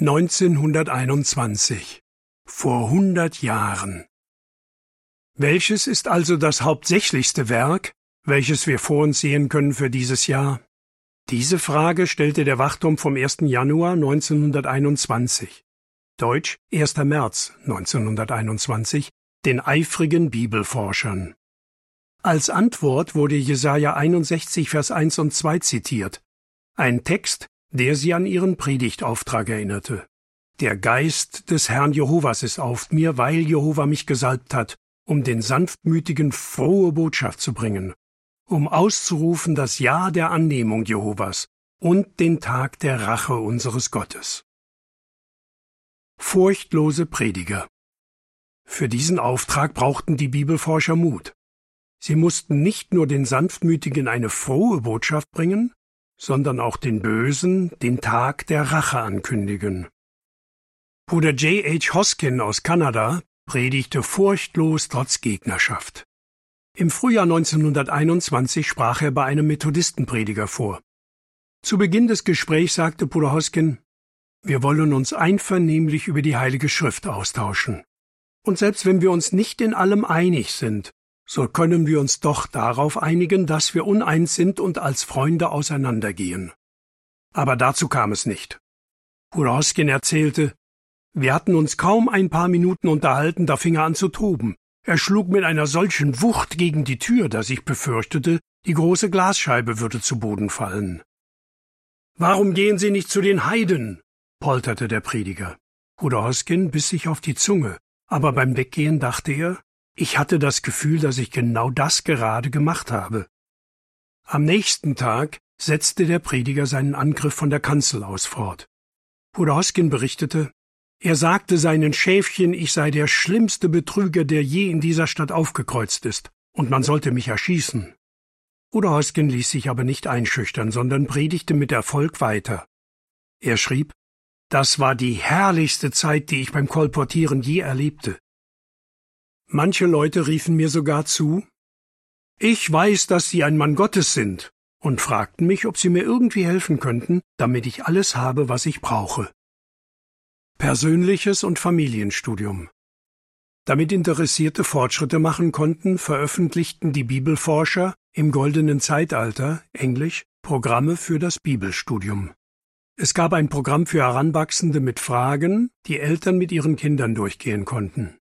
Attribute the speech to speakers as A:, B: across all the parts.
A: 1921 Vor hundert Jahren Welches ist also das hauptsächlichste Werk, welches wir vor uns sehen können für dieses Jahr? Diese Frage stellte der Wachturm vom 1. Januar 1921, Deutsch 1. März 1921, den eifrigen Bibelforschern. Als Antwort wurde Jesaja 61, Vers 1 und 2 zitiert, ein Text, der sie an ihren Predigtauftrag erinnerte. Der Geist des Herrn Jehovas ist auf mir, weil Jehova mich gesalbt hat, um den Sanftmütigen frohe Botschaft zu bringen, um auszurufen das Ja der Annehmung Jehovas und den Tag der Rache unseres Gottes. Furchtlose Prediger Für diesen Auftrag brauchten die Bibelforscher Mut. Sie mussten nicht nur den Sanftmütigen eine frohe Botschaft bringen, sondern auch den Bösen den Tag der Rache ankündigen. Bruder J. H. Hoskin aus Kanada predigte furchtlos trotz Gegnerschaft. Im Frühjahr 1921 sprach er bei einem Methodistenprediger vor. Zu Beginn des Gesprächs sagte Bruder Hoskin, wir wollen uns einvernehmlich über die Heilige Schrift austauschen. Und selbst wenn wir uns nicht in allem einig sind, so können wir uns doch darauf einigen, dass wir uneins sind und als Freunde auseinandergehen. Aber dazu kam es nicht. Huroskin erzählte, wir hatten uns kaum ein paar Minuten unterhalten, da fing er an zu toben. Er schlug mit einer solchen Wucht gegen die Tür, dass ich befürchtete, die große Glasscheibe würde zu Boden fallen. Warum gehen Sie nicht zu den Heiden? polterte der Prediger. Bruder Hoskin biss sich auf die Zunge, aber beim Weggehen dachte er, ich hatte das Gefühl, dass ich genau das gerade gemacht habe. Am nächsten Tag setzte der Prediger seinen Angriff von der Kanzel aus fort. Bruder Hoskin berichtete, er sagte seinen Schäfchen, ich sei der schlimmste Betrüger, der je in dieser Stadt aufgekreuzt ist, und man sollte mich erschießen. Bruder Hoskin ließ sich aber nicht einschüchtern, sondern predigte mit Erfolg weiter. Er schrieb, das war die herrlichste Zeit, die ich beim Kolportieren je erlebte. Manche Leute riefen mir sogar zu, ich weiß, dass Sie ein Mann Gottes sind, und fragten mich, ob sie mir irgendwie helfen könnten, damit ich alles habe, was ich brauche. Persönliches und Familienstudium. Damit Interessierte Fortschritte machen konnten, veröffentlichten die Bibelforscher im goldenen Zeitalter Englisch Programme für das Bibelstudium. Es gab ein Programm für Heranwachsende mit Fragen, die Eltern mit ihren Kindern durchgehen konnten.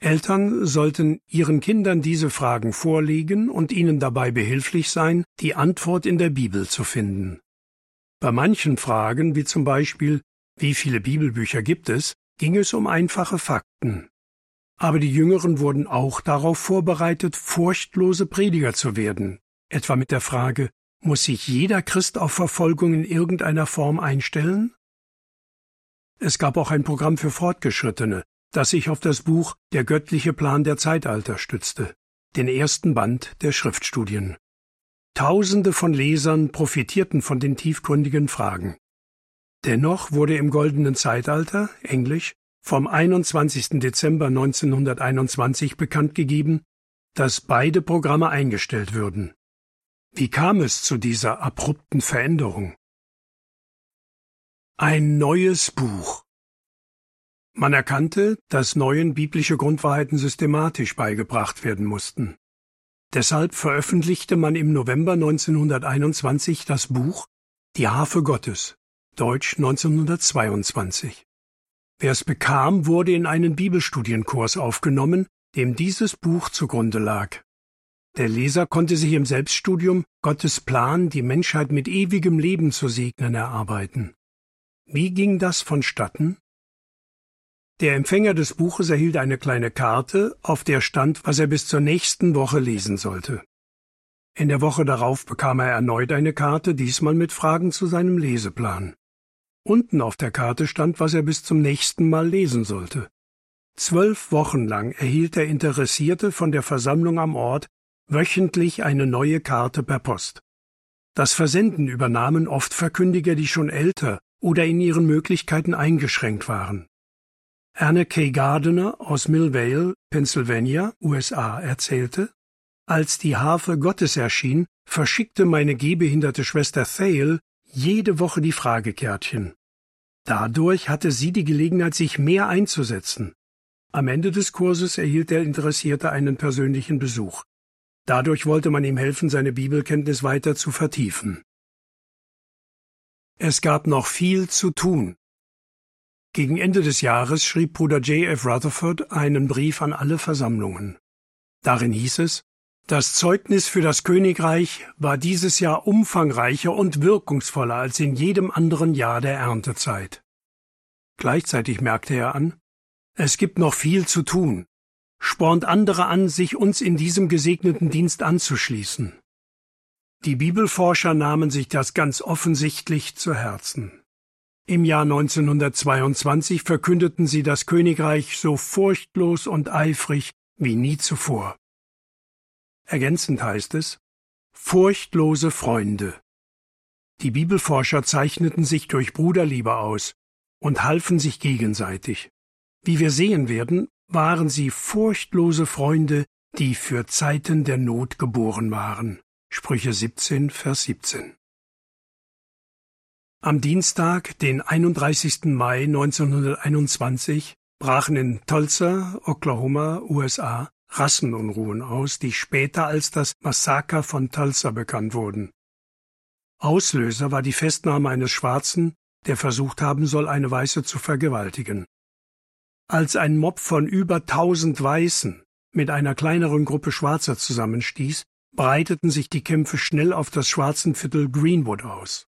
A: Eltern sollten ihren Kindern diese Fragen vorlegen und ihnen dabei behilflich sein, die Antwort in der Bibel zu finden. Bei manchen Fragen, wie zum Beispiel wie viele Bibelbücher gibt es, ging es um einfache Fakten. Aber die Jüngeren wurden auch darauf vorbereitet, furchtlose Prediger zu werden, etwa mit der Frage, muss sich jeder Christ auf Verfolgung in irgendeiner Form einstellen? Es gab auch ein Programm für Fortgeschrittene, das sich auf das Buch Der göttliche Plan der Zeitalter stützte, den ersten Band der Schriftstudien. Tausende von Lesern profitierten von den tiefgründigen Fragen. Dennoch wurde im goldenen Zeitalter, Englisch, vom 21. Dezember 1921 bekannt gegeben, dass beide Programme eingestellt würden. Wie kam es zu dieser abrupten Veränderung? Ein neues Buch. Man erkannte, dass neuen biblische Grundwahrheiten systematisch beigebracht werden mussten. Deshalb veröffentlichte man im November 1921 das Buch Die Harfe Gottes Deutsch 1922. Wer es bekam, wurde in einen Bibelstudienkurs aufgenommen, dem dieses Buch zugrunde lag. Der Leser konnte sich im Selbststudium Gottes Plan, die Menschheit mit ewigem Leben zu segnen, erarbeiten. Wie ging das vonstatten? Der Empfänger des Buches erhielt eine kleine Karte, auf der stand, was er bis zur nächsten Woche lesen sollte. In der Woche darauf bekam er erneut eine Karte, diesmal mit Fragen zu seinem Leseplan. Unten auf der Karte stand, was er bis zum nächsten Mal lesen sollte. Zwölf Wochen lang erhielt der Interessierte von der Versammlung am Ort wöchentlich eine neue Karte per Post. Das Versenden übernahmen oft Verkündiger, die schon älter oder in ihren Möglichkeiten eingeschränkt waren. Anna K. Gardiner aus Millvale, Pennsylvania, USA, erzählte, als die Harfe Gottes erschien, verschickte meine gehbehinderte Schwester Thale jede Woche die Fragekärtchen. Dadurch hatte sie die Gelegenheit, sich mehr einzusetzen. Am Ende des Kurses erhielt der Interessierte einen persönlichen Besuch. Dadurch wollte man ihm helfen, seine Bibelkenntnis weiter zu vertiefen. Es gab noch viel zu tun. Gegen Ende des Jahres schrieb Bruder J. F. Rutherford einen Brief an alle Versammlungen. Darin hieß es, das Zeugnis für das Königreich war dieses Jahr umfangreicher und wirkungsvoller als in jedem anderen Jahr der Erntezeit. Gleichzeitig merkte er an, es gibt noch viel zu tun, spornt andere an, sich uns in diesem gesegneten Dienst anzuschließen. Die Bibelforscher nahmen sich das ganz offensichtlich zu Herzen. Im Jahr 1922 verkündeten sie das Königreich so furchtlos und eifrig wie nie zuvor. Ergänzend heißt es Furchtlose Freunde. Die Bibelforscher zeichneten sich durch Bruderliebe aus und halfen sich gegenseitig. Wie wir sehen werden, waren sie furchtlose Freunde, die für Zeiten der Not geboren waren. Sprüche 17, Vers 17. Am Dienstag, den 31. Mai 1921, brachen in Tulsa, Oklahoma, USA, Rassenunruhen aus, die später als das Massaker von Tulsa bekannt wurden. Auslöser war die Festnahme eines Schwarzen, der versucht haben soll, eine Weiße zu vergewaltigen. Als ein Mob von über tausend Weißen mit einer kleineren Gruppe Schwarzer zusammenstieß, breiteten sich die Kämpfe schnell auf das Schwarzenviertel Greenwood aus.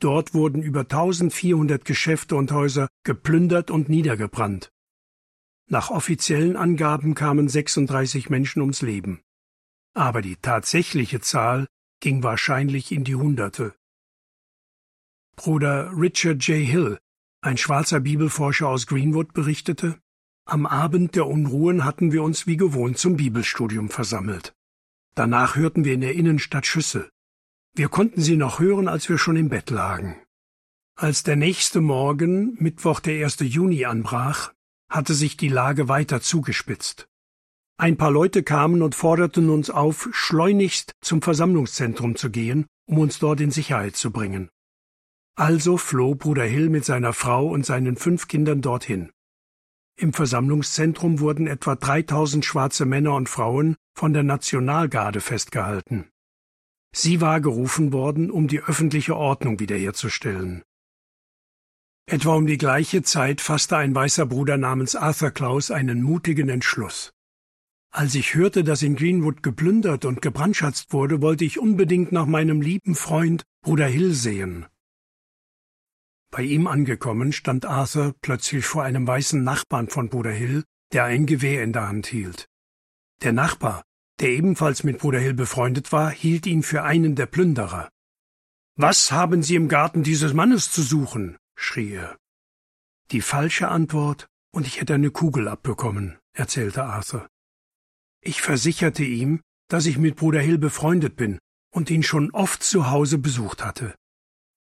A: Dort wurden über 1400 Geschäfte und Häuser geplündert und niedergebrannt. Nach offiziellen Angaben kamen 36 Menschen ums Leben. Aber die tatsächliche Zahl ging wahrscheinlich in die Hunderte. Bruder Richard J. Hill ein schwarzer Bibelforscher aus Greenwood berichtete, am Abend der Unruhen hatten wir uns wie gewohnt zum Bibelstudium versammelt. Danach hörten wir in der Innenstadt Schüsse. Wir konnten sie noch hören, als wir schon im Bett lagen. Als der nächste Morgen, Mittwoch der 1. Juni, anbrach, hatte sich die Lage weiter zugespitzt. Ein paar Leute kamen und forderten uns auf, schleunigst zum Versammlungszentrum zu gehen, um uns dort in Sicherheit zu bringen. Also floh Bruder Hill mit seiner Frau und seinen fünf Kindern dorthin. Im Versammlungszentrum wurden etwa 3000 schwarze Männer und Frauen von der Nationalgarde festgehalten. Sie war gerufen worden, um die öffentliche Ordnung wiederherzustellen. Etwa um die gleiche Zeit fasste ein weißer Bruder namens Arthur Klaus einen mutigen Entschluss. Als ich hörte, dass in Greenwood geplündert und gebrandschatzt wurde, wollte ich unbedingt nach meinem lieben Freund Bruder Hill sehen. Bei ihm angekommen, stand Arthur plötzlich vor einem weißen Nachbarn von Bruder Hill, der ein Gewehr in der Hand hielt. Der Nachbar, der ebenfalls mit Bruder Hill befreundet war, hielt ihn für einen der Plünderer. Was haben Sie im Garten dieses Mannes zu suchen? schrie er. Die falsche Antwort, und ich hätte eine Kugel abbekommen, erzählte Arthur. Ich versicherte ihm, dass ich mit Bruder Hill befreundet bin und ihn schon oft zu Hause besucht hatte.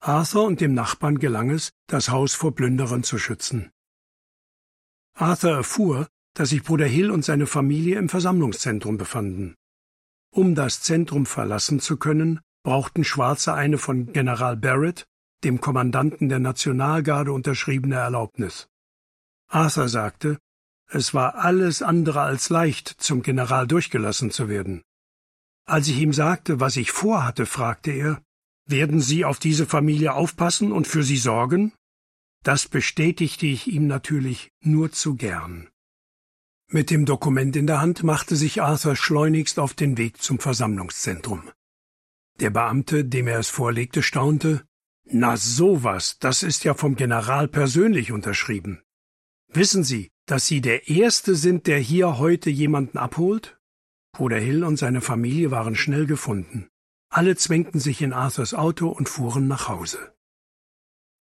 A: Arthur und dem Nachbarn gelang es, das Haus vor Plünderern zu schützen. Arthur erfuhr, dass sich Bruder Hill und seine Familie im Versammlungszentrum befanden. Um das Zentrum verlassen zu können, brauchten Schwarze eine von General Barrett, dem Kommandanten der Nationalgarde, unterschriebene Erlaubnis. Arthur sagte, es war alles andere als leicht, zum General durchgelassen zu werden. Als ich ihm sagte, was ich vorhatte, fragte er, werden Sie auf diese Familie aufpassen und für sie sorgen? Das bestätigte ich ihm natürlich nur zu gern. Mit dem Dokument in der Hand machte sich Arthur schleunigst auf den Weg zum Versammlungszentrum. Der Beamte, dem er es vorlegte, staunte. Na sowas, das ist ja vom General persönlich unterschrieben. Wissen Sie, dass Sie der Erste sind, der hier heute jemanden abholt? Bruder Hill und seine Familie waren schnell gefunden. Alle zwängten sich in Arthurs Auto und fuhren nach Hause.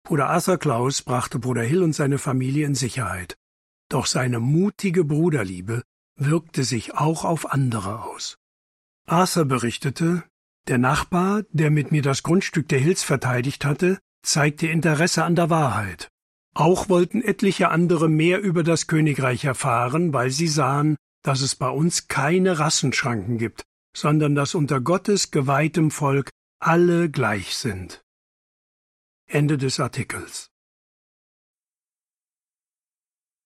A: Bruder Arthur Klaus brachte Bruder Hill und seine Familie in Sicherheit, doch seine mutige Bruderliebe wirkte sich auch auf andere aus. Arthur berichtete, der Nachbar, der mit mir das Grundstück der Hills verteidigt hatte, zeigte Interesse an der Wahrheit. Auch wollten etliche andere mehr über das Königreich erfahren, weil sie sahen, dass es bei uns keine Rassenschranken gibt, sondern dass unter Gottes geweihtem Volk alle gleich sind. Ende des Artikels